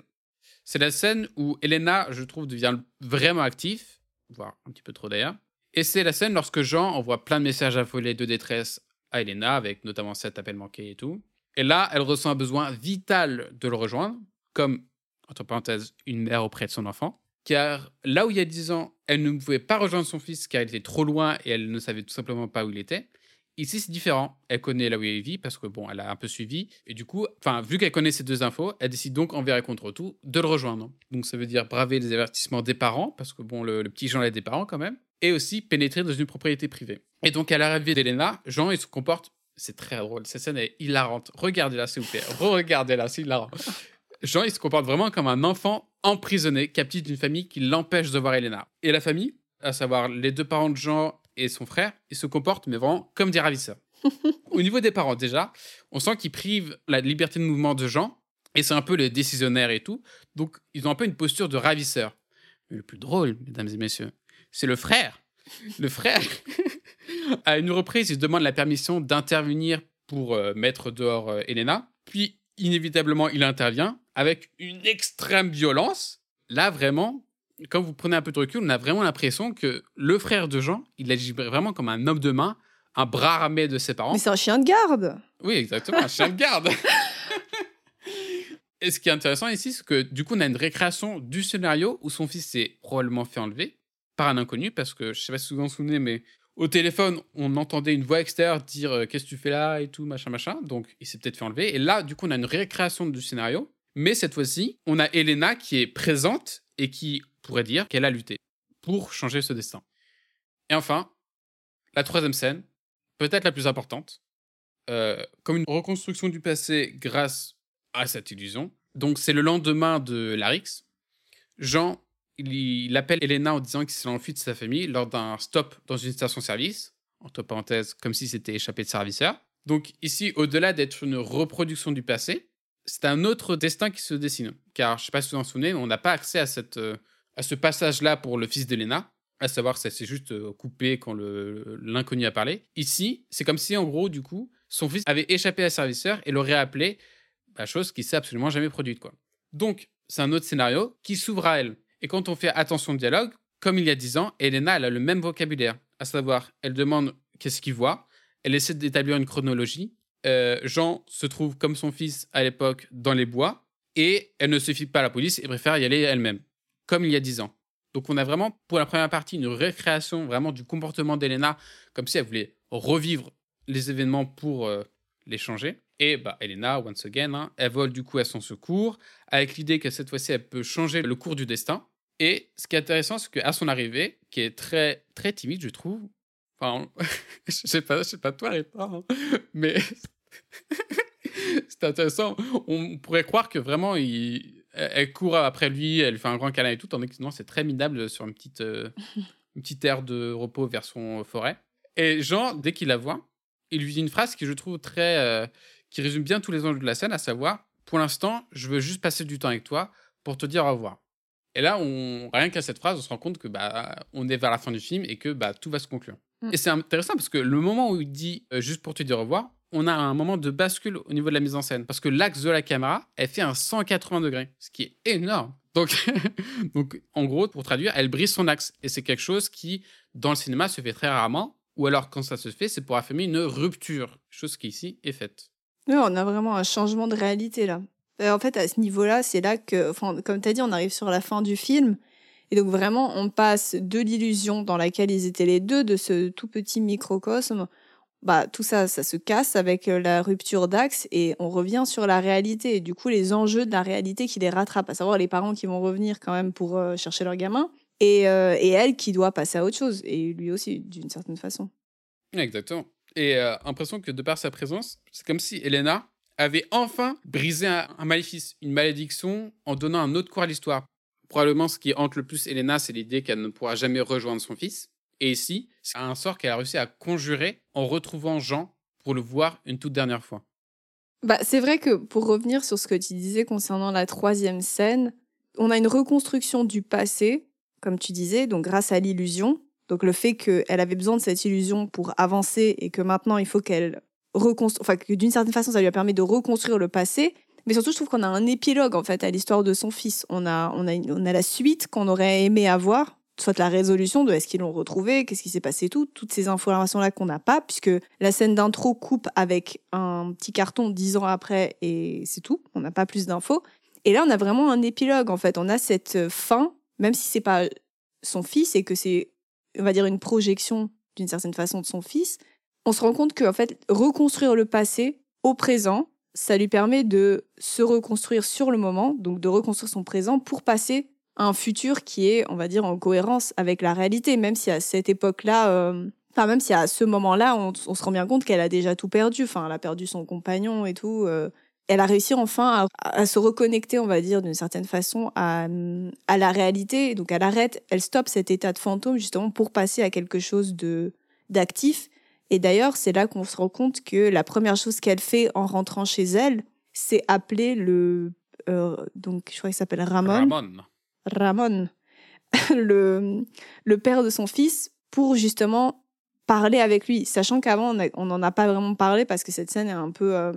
[SPEAKER 2] c'est la scène où Elena, je trouve, devient vraiment actif, voire un petit peu trop d'ailleurs. Et c'est la scène lorsque Jean envoie plein de messages affolés de détresse à Elena, avec notamment cet appel manqué et tout. Et là, elle ressent un besoin vital de le rejoindre, comme, entre parenthèses, une mère auprès de son enfant. Car là où il y a 10 ans, elle ne pouvait pas rejoindre son fils car il était trop loin et elle ne savait tout simplement pas où il était. Ici, c'est différent. Elle connaît là où parce que bon, elle a un peu suivi. Et du coup, enfin, vu qu'elle connaît ces deux infos, elle décide donc envers et contre tout de le rejoindre. Donc ça veut dire braver les avertissements des parents parce que bon, le, petit Jean a des parents quand même. Et aussi pénétrer dans une propriété privée. Et donc à l'arrivée d'Elena, Jean il se comporte. C'est très drôle. Cette scène est hilarante. Regardez-la s'il vous plaît. Regardez-la, c'est hilarant. Jean, il se comporte vraiment comme un enfant emprisonné, captif d'une famille qui l'empêche de voir Elena. Et la famille, à savoir les deux parents de Jean et son frère, ils se comportent mais vraiment comme des ravisseurs. Au niveau des parents, déjà, on sent qu'ils privent la liberté de mouvement de Jean, et c'est un peu les décisionnaires et tout. Donc, ils ont un peu une posture de ravisseur. Mais le plus drôle, mesdames et messieurs, c'est le frère. Le frère, à une reprise, il demande la permission d'intervenir pour euh, mettre dehors euh, Elena. Puis, inévitablement, il intervient avec une extrême violence. Là, vraiment, quand vous prenez un peu de recul, on a vraiment l'impression que le frère de Jean, il agit vraiment comme un homme de main, un bras armé de ses parents.
[SPEAKER 1] Mais c'est un chien de garde
[SPEAKER 2] Oui, exactement, un chien de garde. Et ce qui est intéressant ici, c'est que du coup, on a une récréation du scénario où son fils s'est probablement fait enlever par un inconnu, parce que je sais pas si vous vous en souvenez, mais au téléphone, on entendait une voix extérieure dire euh, Qu'est-ce que tu fais là? et tout, machin, machin. Donc, il s'est peut-être fait enlever. Et là, du coup, on a une récréation du scénario. Mais cette fois-ci, on a Elena qui est présente et qui pourrait dire qu'elle a lutté pour changer ce destin. Et enfin, la troisième scène, peut-être la plus importante, euh, comme une reconstruction du passé grâce à cette illusion. Donc, c'est le lendemain de Larix. Jean, il, appelle Elena en disant qu'il s'est enfui de sa famille lors d'un stop dans une station-service, entre parenthèses, comme si c'était échappé de serviceur. Donc, ici, au-delà d'être une reproduction du passé, c'est un autre destin qui se dessine. Car, je ne sais pas si vous en souvenez, on n'a pas accès à, cette, euh, à ce passage-là pour le fils d'Elena, à savoir ça s'est juste euh, coupé quand l'inconnu a parlé. Ici, c'est comme si, en gros, du coup, son fils avait échappé à serviceur et l'aurait appelé, bah, chose qui s'est absolument jamais produite. quoi. Donc, c'est un autre scénario qui s'ouvre à elle. Et quand on fait attention au dialogue, comme il y a 10 ans, Elena, elle a le même vocabulaire, à savoir, elle demande qu'est-ce qu'il voit, elle essaie d'établir une chronologie. Euh, Jean se trouve comme son fils à l'époque dans les bois et elle ne se fie pas à la police et préfère y aller elle-même, comme il y a dix ans. Donc on a vraiment pour la première partie une récréation vraiment du comportement d'Elena, comme si elle voulait revivre les événements pour euh, les changer. Et bah, Elena, once again, hein, elle vole du coup à son secours, avec l'idée que cette fois-ci, elle peut changer le cours du destin. Et ce qui est intéressant, c'est qu'à son arrivée, qui est très, très timide, je trouve, enfin, je sais pas, je sais pas toi, Rita, hein, mais c'est intéressant. On pourrait croire que vraiment, il, elle court après lui, elle lui fait un grand câlin et tout, tandis que non, c'est très minable sur une petite, euh, une petite aire de repos vers son forêt. Et Jean, dès qu'il la voit, il lui dit une phrase qui je trouve très, euh, qui résume bien tous les enjeux de la scène, à savoir, pour l'instant, je veux juste passer du temps avec toi pour te dire au revoir. Et là, on, rien qu'à cette phrase, on se rend compte que bah, on est vers la fin du film et que bah, tout va se conclure. Mm. Et c'est intéressant parce que le moment où il dit euh, juste pour te dire au revoir, on a un moment de bascule au niveau de la mise en scène. Parce que l'axe de la caméra, elle fait un 180 degrés, ce qui est énorme. Donc, donc en gros, pour traduire, elle brise son axe. Et c'est quelque chose qui, dans le cinéma, se fait très rarement. Ou alors, quand ça se fait, c'est pour affirmer une rupture, chose qui ici est faite.
[SPEAKER 1] Oui, on a vraiment un changement de réalité là. Euh, en fait, à ce niveau-là, c'est là que, comme tu as dit, on arrive sur la fin du film. Et donc vraiment, on passe de l'illusion dans laquelle ils étaient les deux, de ce tout petit microcosme, bah, tout ça, ça se casse avec euh, la rupture d'axe et on revient sur la réalité. Et du coup, les enjeux de la réalité qui les rattrapent, à savoir les parents qui vont revenir quand même pour euh, chercher leur gamin et, et, elle qui doit passer à autre chose, et lui aussi, d'une certaine façon.
[SPEAKER 2] Exactement. Et impression que de par sa présence, c'est comme si Elena, avait enfin brisé un, maléfice, une malédiction, en donnant un autre cours à l'histoire. Probablement, ce qui hante le plus Elena, c'est l'idée qu'elle ne pourra jamais rejoindre son fils. Et ici, c'est un sort qu'elle a réussi à conjurer en retrouvant Jean pour le voir une toute dernière fois.
[SPEAKER 1] Bah, c'est vrai que pour revenir sur ce que tu disais concernant la troisième scène, on a une reconstruction du passé, comme tu disais, donc grâce à l'illusion. Donc le fait qu'elle avait besoin de cette illusion pour avancer et que maintenant il faut qu'elle enfin que d'une certaine façon ça lui a permis de reconstruire le passé. Mais surtout, je trouve qu'on a un épilogue en fait à l'histoire de son fils. On a, on a, on a la suite qu'on aurait aimé avoir, soit la résolution de est-ce qu'ils l'ont retrouvé, qu'est-ce qui s'est passé, tout, toutes ces informations-là qu'on n'a pas, puisque la scène d'intro coupe avec un petit carton dix ans après et c'est tout. On n'a pas plus d'infos. Et là, on a vraiment un épilogue en fait. On a cette fin, même si c'est pas son fils et que c'est, on va dire, une projection d'une certaine façon de son fils on se rend compte que fait, reconstruire le passé au présent, ça lui permet de se reconstruire sur le moment, donc de reconstruire son présent pour passer un futur qui est, on va dire, en cohérence avec la réalité, même si à cette époque-là, euh, enfin même si à ce moment-là, on, se rend bien compte qu'elle a déjà tout perdu, enfin elle a perdu son compagnon et tout. Euh, elle a réussi enfin à, se reconnecter, on va dire, d'une certaine façon à, la réalité. Donc elle arrête, elle stoppe cet état de fantôme justement pour passer à quelque chose de d'actif et d'ailleurs, c'est là qu'on se rend compte que la première chose qu'elle fait en rentrant chez elle, c'est appeler le. Euh, donc, je crois qu'il s'appelle Ramon.
[SPEAKER 2] Ramon.
[SPEAKER 1] Ramon. le, le père de son fils, pour justement parler avec lui. Sachant qu'avant, on n'en a pas vraiment parlé parce que cette scène est un peu euh,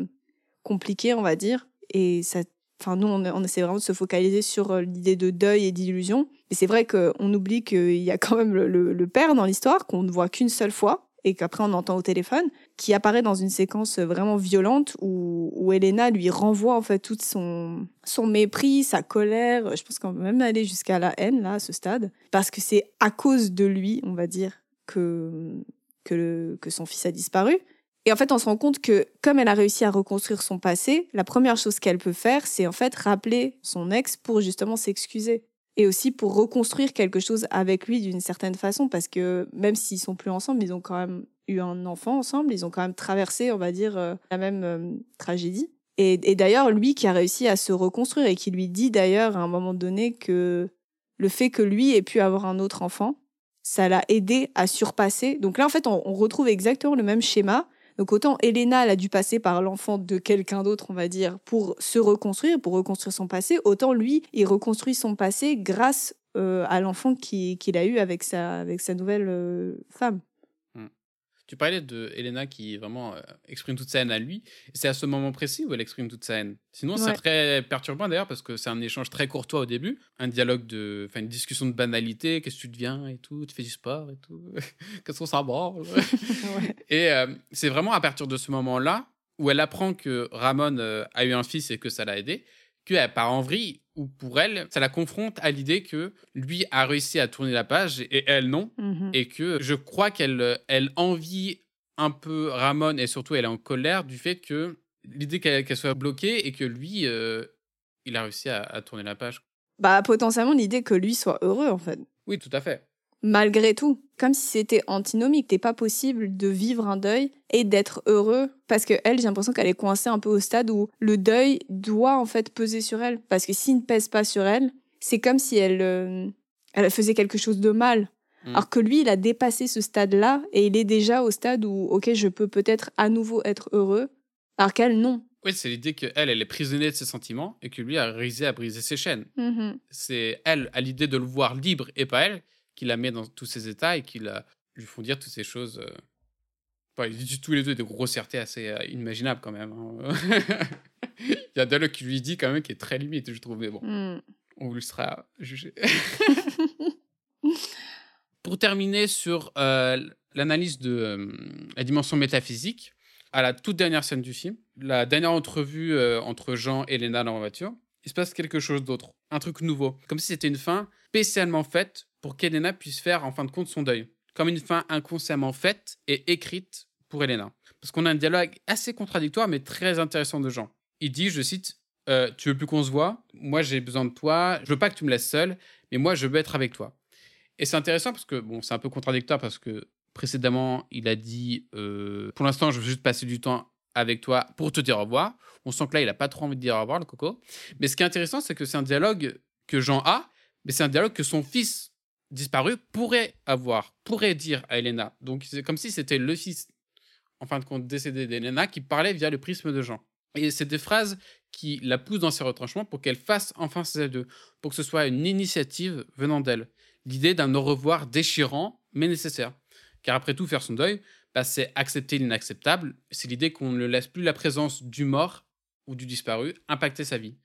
[SPEAKER 1] compliquée, on va dire. Et ça. Enfin, nous, on, essaie vraiment de se focaliser sur euh, l'idée de deuil et d'illusion. Mais c'est vrai qu'on oublie qu'il y a quand même le, le père dans l'histoire, qu'on ne voit qu'une seule fois et qu'après on entend au téléphone, qui apparaît dans une séquence vraiment violente où, où Elena lui renvoie en fait tout son, son mépris, sa colère. Je pense qu'on peut même aller jusqu'à la haine là, à ce stade, parce que c'est à cause de lui, on va dire, que, que, que son fils a disparu. Et en fait, on se rend compte que comme elle a réussi à reconstruire son passé, la première chose qu'elle peut faire, c'est en fait rappeler son ex pour justement s'excuser et aussi pour reconstruire quelque chose avec lui d'une certaine façon, parce que même s'ils sont plus ensemble, ils ont quand même eu un enfant ensemble, ils ont quand même traversé, on va dire, euh, la même euh, tragédie. Et, d'ailleurs, lui qui a réussi à se reconstruire et qui lui dit d'ailleurs à un moment donné que le fait que lui ait pu avoir un autre enfant, ça l'a aidé à surpasser. Donc là, en fait, on retrouve exactement le même schéma donc autant Elena, elle a dû passer par l'enfant de quelqu'un d'autre, on va dire, pour se reconstruire, pour reconstruire son passé, autant lui, il reconstruit son passé grâce euh, à l'enfant qu'il a eu avec sa, nouvelle euh, femme.
[SPEAKER 2] Tu parlais de Elena qui vraiment euh, exprime toute sa haine à lui. C'est à ce moment précis où elle exprime toute sa haine. Sinon, c'est très perturbant d'ailleurs parce que c'est un échange très courtois au début, un dialogue de, enfin une discussion de banalité. Qu'est-ce que tu deviens et tout? Tu fais du sport et tout? Qu'est-ce qu'on s'en branle
[SPEAKER 1] Ouais.
[SPEAKER 2] Et euh, c'est vraiment à partir de ce moment-là où elle apprend que Ramon euh, a eu un fils et que ça l'a aidé, qu'elle part en vrille, ou pour elle, ça la confronte à l'idée que lui a réussi à tourner la page et elle non,
[SPEAKER 1] Mhm.
[SPEAKER 2] et que je crois qu'elle euh, elle envie un peu Ramon et surtout elle est en colère du fait que l'idée qu'elle qu'elle soit bloquée et que lui, euh, il a réussi à, à tourner la page.
[SPEAKER 1] Bah, potentiellement, l'idée que lui soit heureux, en fait.
[SPEAKER 2] Oui, tout à fait.
[SPEAKER 1] Malgré tout. Comme si c'était antinomique. T'es pas possible de vivre un deuil et d'être heureux. Parce que elle, j'ai l'impression qu'elle est coincée un peu au stade où le deuil doit, en fait, peser sur elle. Parce que s'il ne pèse pas sur elle, c'est comme si elle, euh, elle faisait quelque chose de mal.
[SPEAKER 2] Mm.
[SPEAKER 1] Alors que lui, il a dépassé ce stade-là et il est déjà au stade où, ok, je peux peut-être à nouveau être heureux. Alors qu'elle, non.
[SPEAKER 2] Oui, c'est l'idée qu'elle, elle est prisonnière de ses sentiments et que lui a réussi à briser ses chaînes.
[SPEAKER 1] Mhm.
[SPEAKER 2] c'est elle, à l'idée de le voir libre et pas elle, qui la met dans tous ces états et qui la, lui font dire toutes ces choses. euh, enfin, ils disent tous les deux des grossièretés assez euh, inimaginables quand même. hein. Il y a Dialogue qui lui dit quand même qui est très limite, je trouve, mais bon,
[SPEAKER 1] Mm.
[SPEAKER 2] on lui sera jugé. Pour terminer sur euh, l'analyse de euh, la dimension métaphysique, à la toute dernière scène du film, la dernière entrevue euh, entre Jean et Léna dans la voiture, il se passe quelque chose d'autre, un truc nouveau, comme si c'était une fin spécialement faite pour qu'Elena puisse faire en fin de compte son deuil, comme une fin inconsciemment faite et écrite pour Elena. Parce qu'on a un dialogue assez contradictoire mais très intéressant de Jean. Il dit, je cite, euh, Tu veux plus qu'on se voit? Moi j'ai besoin de toi, je veux pas que tu me laisses seul, mais moi je veux être avec toi. Et c'est intéressant parce que, bon, c'est un peu contradictoire parce que précédemment, il a dit euh, Pour l'instant, je veux juste passer du temps avec toi pour te dire au revoir. On sent que là, il a pas trop envie de dire au revoir, le coco. Mais ce qui est intéressant, c'est que c'est un dialogue que Jean a, mais c'est un dialogue que son fils disparu pourrait avoir, pourrait dire à Elena. Donc, c'est comme si c'était le fils, en fin de compte, décédé d'Elena qui parlait via le prisme de Jean. Et c'est des phrases qui la poussent dans ses retranchements pour qu'elle fasse enfin ses adieux, pour que ce soit une initiative venant d'elle l'idée d'un au revoir déchirant, mais nécessaire. Car après tout, faire son deuil, bah, c'est accepter l'inacceptable. C'est l'idée qu'on ne laisse plus la présence du mort ou du disparu impacter sa vie.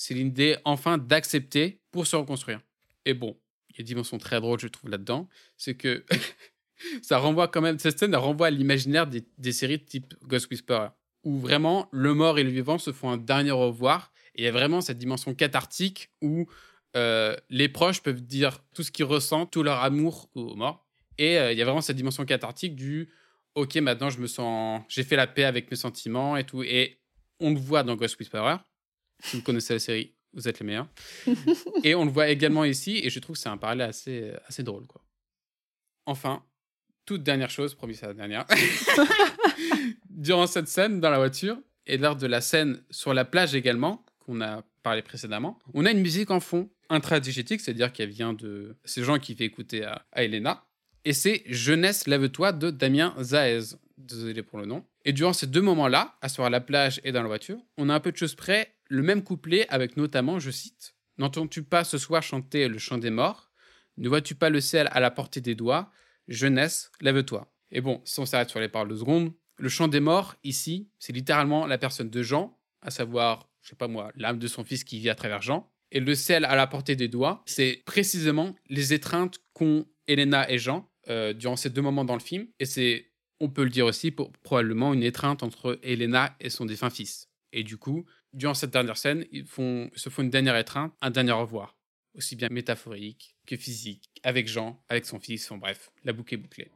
[SPEAKER 2] C'est l'idée enfin d'accepter pour se reconstruire. Et bon, il y a une dimension très drôle, je trouve, là-dedans. C'est que ça renvoie quand même, cette scène renvoie à l'imaginaire des, des séries type Ghost Whisperer, où vraiment le mort et le vivant se font un dernier au revoir. Et il y a vraiment cette dimension cathartique où euh, les proches peuvent dire tout ce qu'ils ressentent, tout leur amour aux morts. Et euh, il y a vraiment cette dimension cathartique du OK, maintenant je me sens. J'ai fait la paix avec mes sentiments et tout. Et on le voit dans Ghost Whisperer. Si vous connaissez la série, vous êtes les meilleurs. et on le voit également ici. Et je trouve que c'est un parallèle assez, drôle. Enfin, toute dernière chose, promis, c'est la dernière. Durant cette scène dans la voiture, et lors de la scène sur la plage également, qu'on a parlé précédemment, on a une musique en fond intradigétique, c'est-à-dire qu'elle vient de ces gens qui fait écouter à, à Elena. Et c'est Jeunesse, lève-toi de Damien Zaez. Désolé pour le nom. Et durant ces deux moments-là, à soit à la plage et dans la voiture, on a un peu de choses près le même couplet avec notamment, je cite, N'entends-tu pas ce soir chanter le chant des morts? Ne vois-tu pas le ciel à la portée des doigts? Jeunesse, lève-toi. Et bon, si on s'arrête sur les paroles de secondes, le chant des morts, ici, c'est littéralement la personne de Jean, à savoir, je sais pas moi, l'âme de son fils qui vit à travers Jean. Et le ciel à la portée des doigts, c'est précisément les étreintes qu'ont Elena et Jean euh, durant ces deux moments dans le film. Et c'est, on peut le dire aussi, probablement une étreinte entre Elena et son défunt fils. Et du coup, durant cette dernière scène, ils se font une dernière étreinte, un dernier au revoir. Aussi bien métaphorique que physique, avec Jean, avec son fils, enfin bref, la boucle est bouclée.